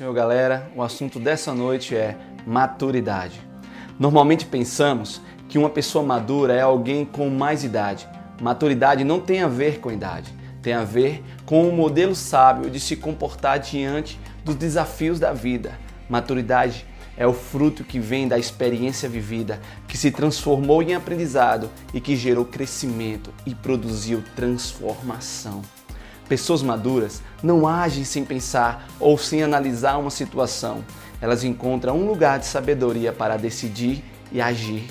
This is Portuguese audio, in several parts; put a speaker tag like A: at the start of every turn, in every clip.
A: Senhor, galera, o assunto dessa noite é maturidade. Normalmente pensamos que uma pessoa madura é alguém com mais idade. Maturidade não tem a ver com idade, tem a ver com um modelo sábio de se comportar diante dos desafios da vida. Maturidade é o fruto que vem da experiência vivida, que se transformou em aprendizado e que gerou crescimento e produziu transformação. Pessoas maduras não agem sem pensar ou sem analisar uma situação. Elas encontram um lugar de sabedoria para decidir e agir.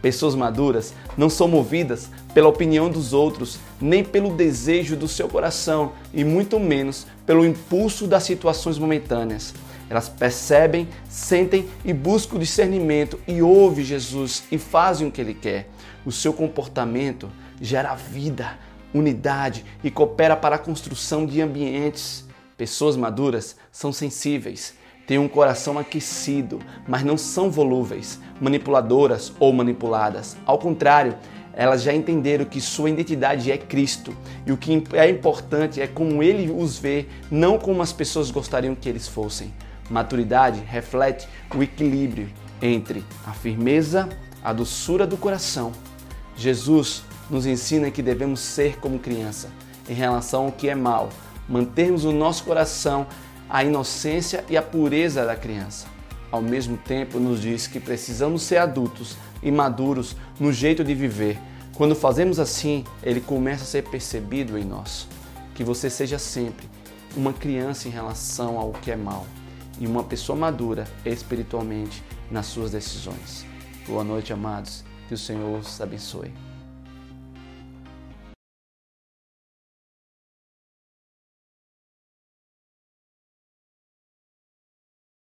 A: Pessoas maduras não são movidas pela opinião dos outros, nem pelo desejo do seu coração e muito menos pelo impulso das situações momentâneas. Elas percebem, sentem e buscam discernimento e ouvem Jesus e fazem o que ele quer. O seu comportamento gera vida, unidade e coopera para a construção de ambientes. Pessoas maduras são sensíveis, têm um coração aquecido, mas não são volúveis, manipuladoras ou manipuladas. Ao contrário, elas já entenderam que sua identidade é Cristo e o que é importante é como ele os vê, não como as pessoas gostariam que eles fossem. Maturidade reflete o equilíbrio entre a firmeza, a doçura do coração. Jesus nos ensina que devemos ser como criança em relação ao que é mal, mantermos no nosso coração a inocência e a pureza da criança. Ao mesmo tempo, nos diz que precisamos ser adultos e maduros no jeito de viver. Quando fazemos assim, ele começa a ser percebido em nós. Que você seja sempre uma criança em relação ao que é mal e uma pessoa madura espiritualmente nas suas decisões. Boa noite, amados. Que o Senhor os abençoe.